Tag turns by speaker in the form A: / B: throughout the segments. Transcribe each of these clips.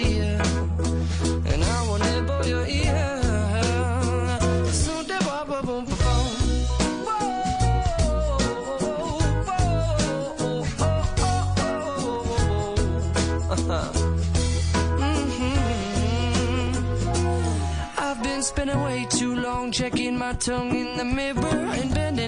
A: and I will nibble your ear. Been spending way too long checking my tongue in the mirror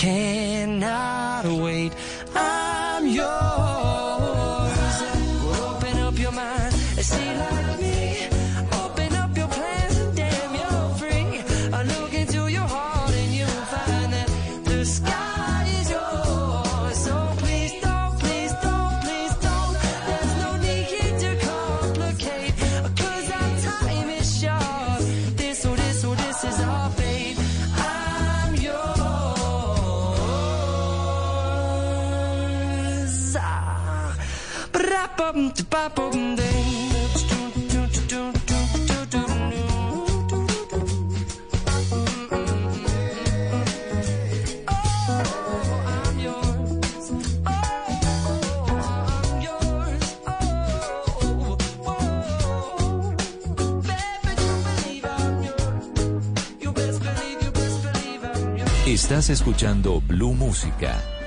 A: cannot wait. I'm yours.
B: Estás escuchando Blue Música.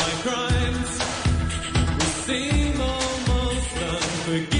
A: my
C: crimes will seem almost unforgivable.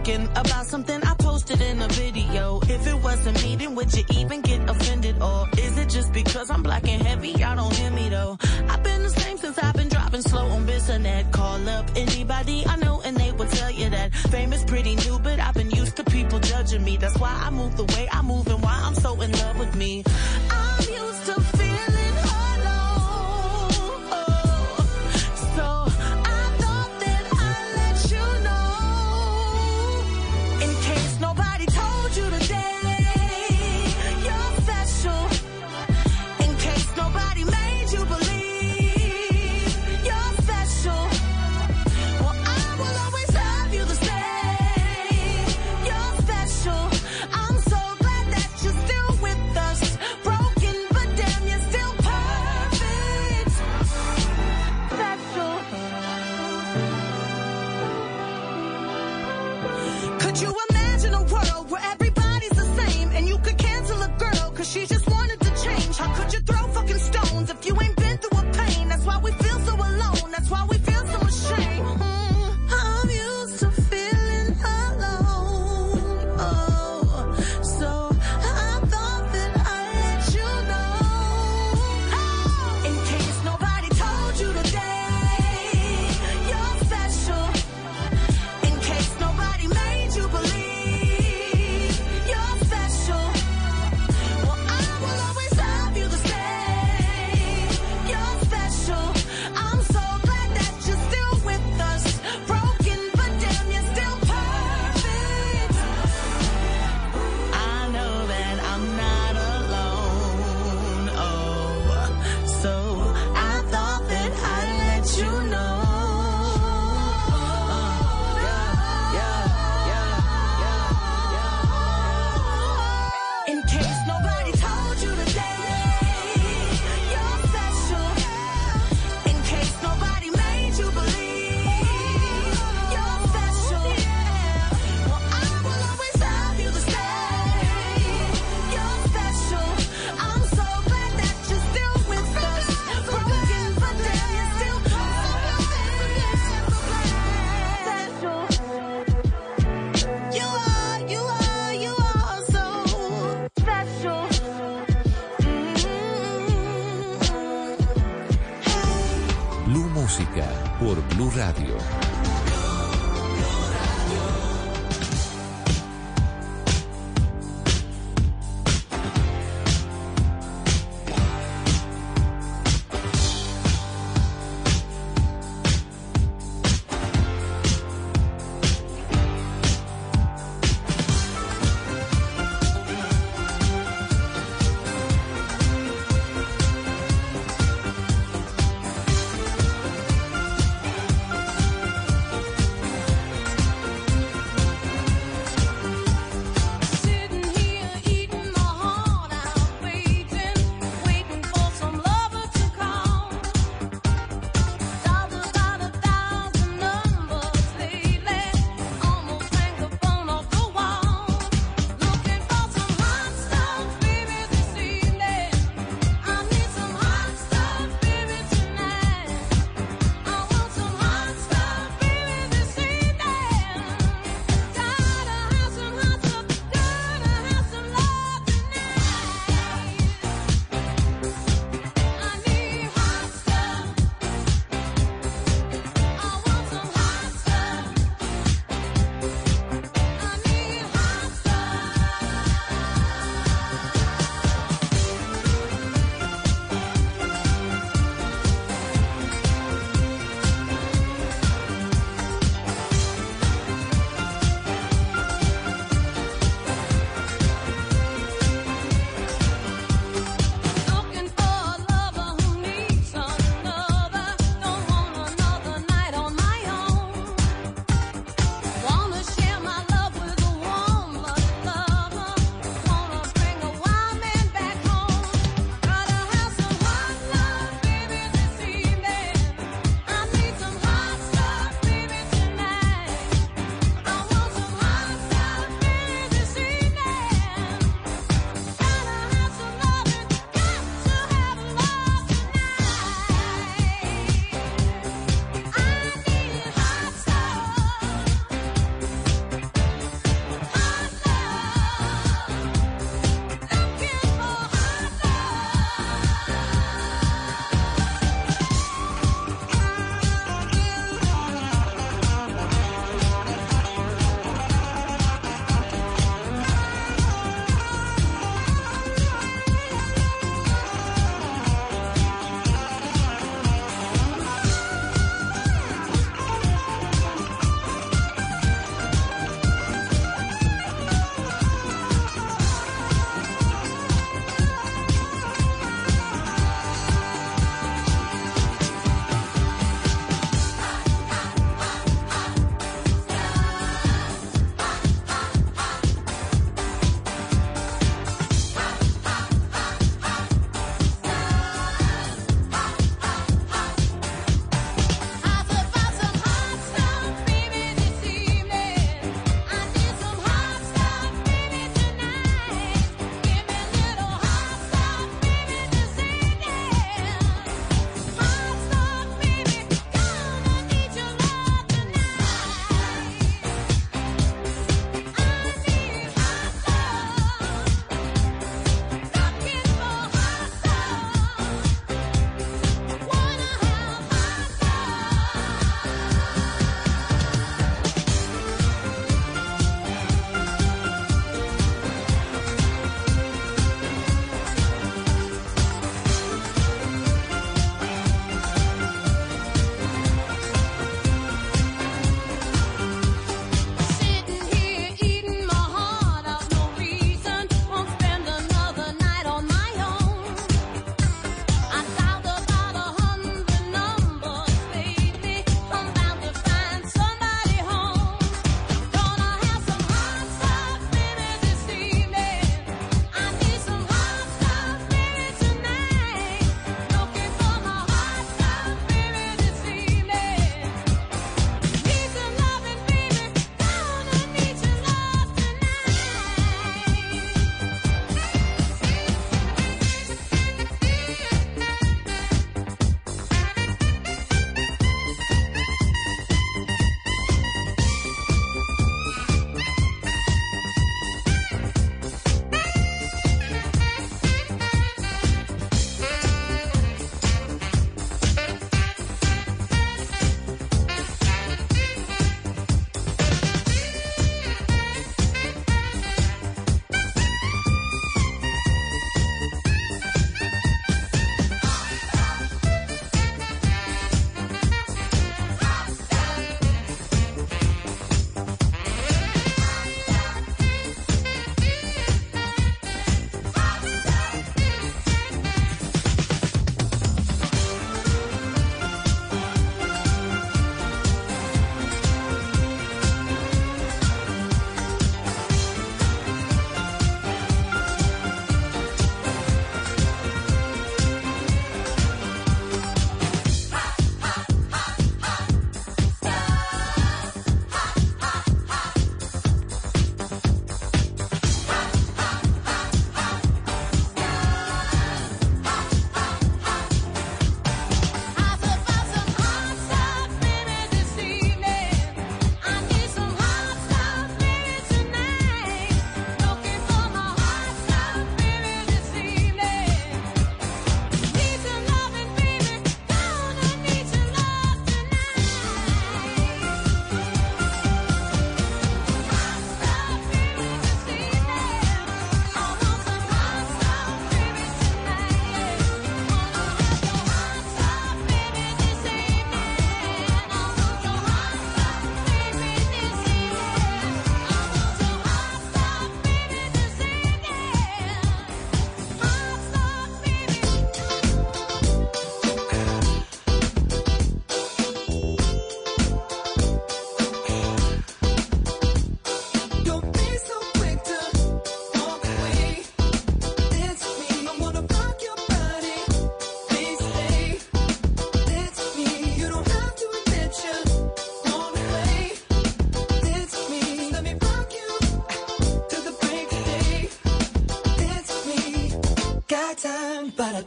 D: talking about something I posted in a video. If it wasn't me, then would you even get offended? Or is it just because I'm black and heavy? Y'all don't hear me though. I've been the same since I've been driving slow on Bissonnet. Call up anybody I know and they will tell you that fame is pretty new, but I've been used to people judging me. That's why I move the way I move and why I'm so in love with me.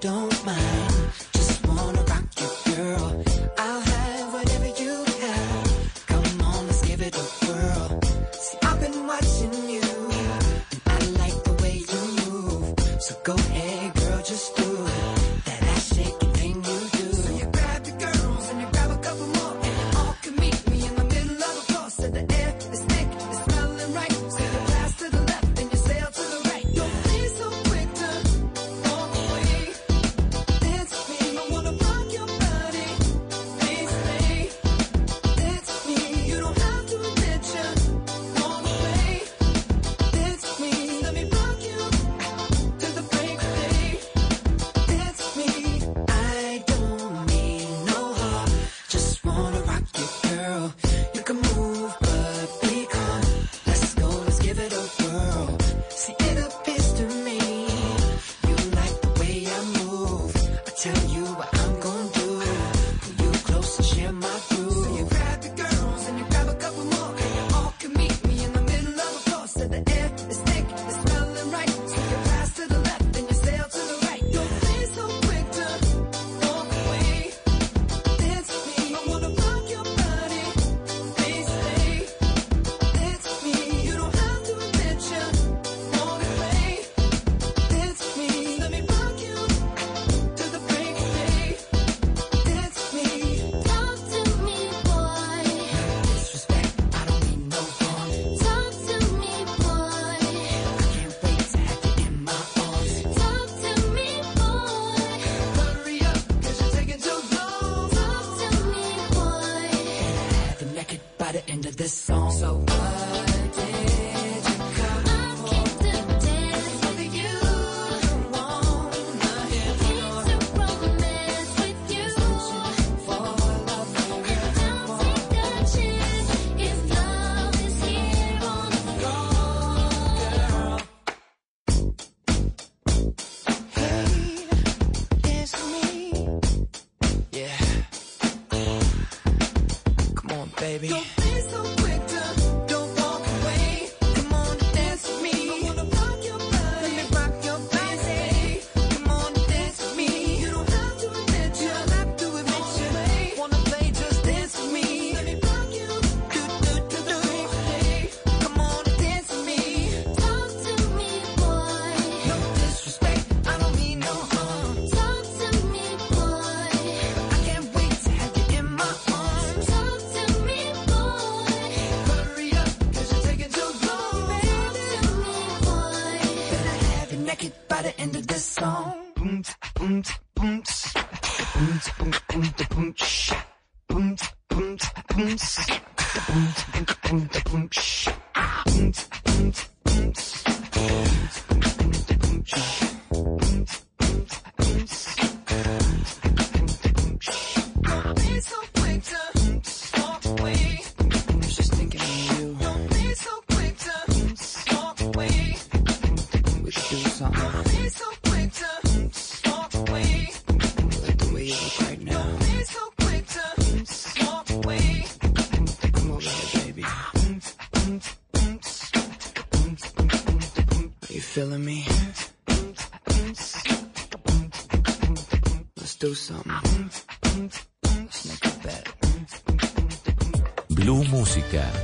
E: don't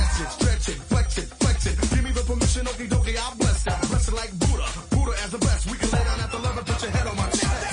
F: stretch it, stretch it, flex it, flex it. Give me the permission, okie dokie, I'll bless it. Bless it like Buddha, Buddha as the best. We can lay down at the level, put your head on my chest.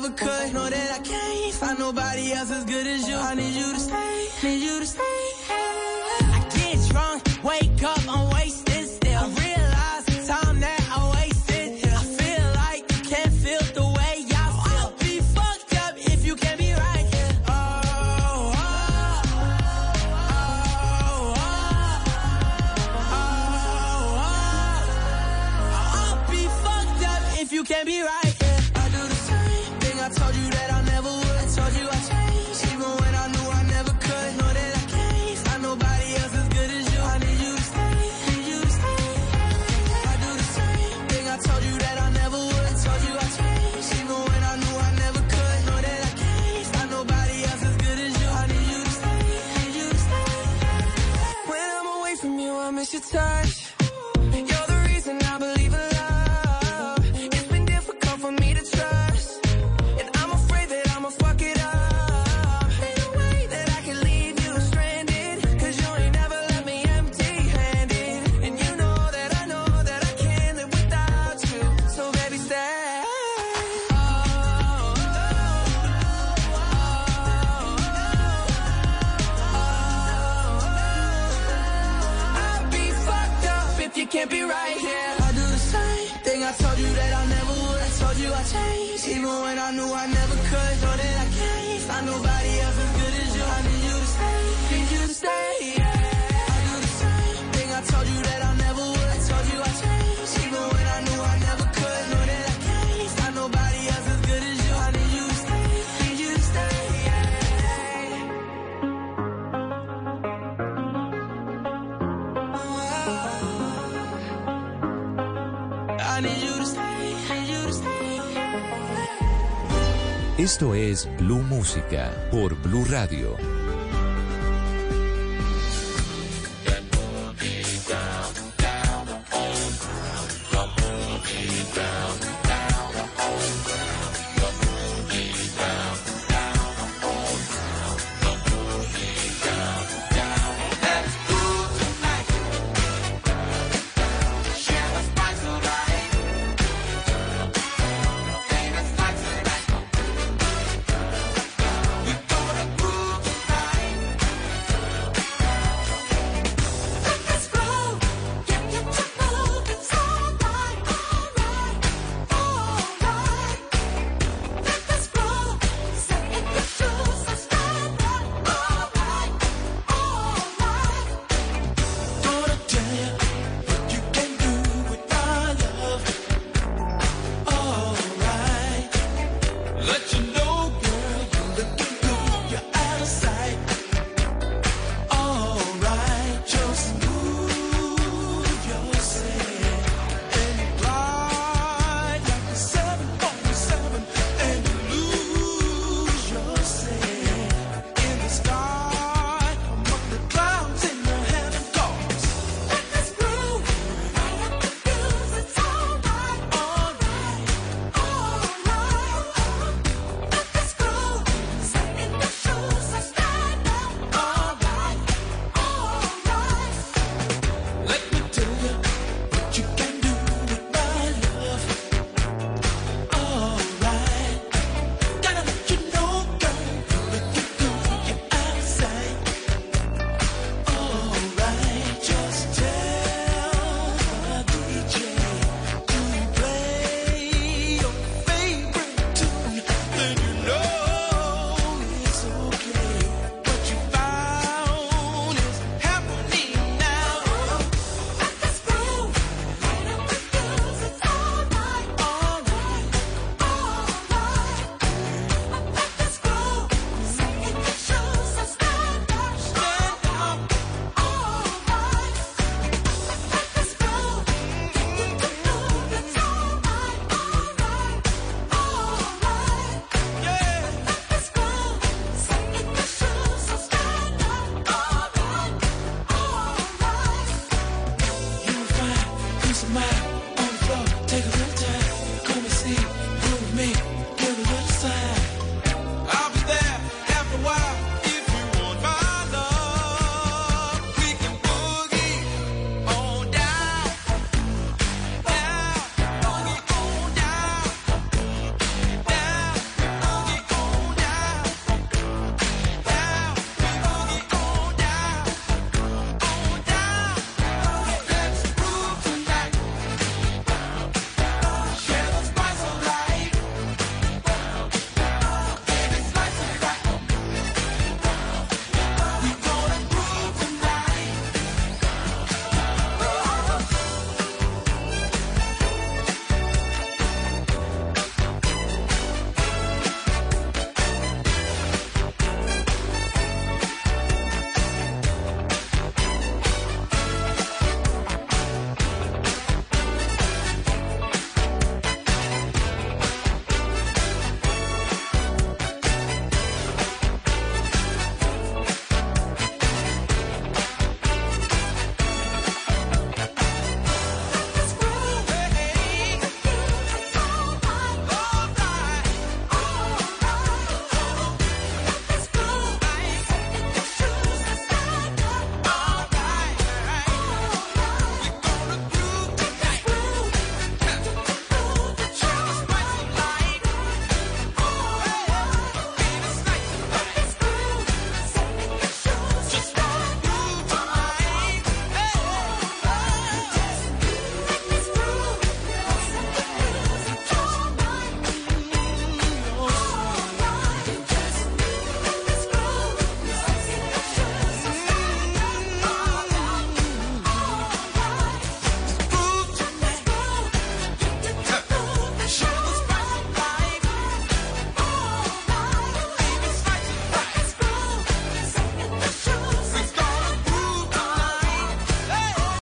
D: never could.
G: Blue Música por Blue Radio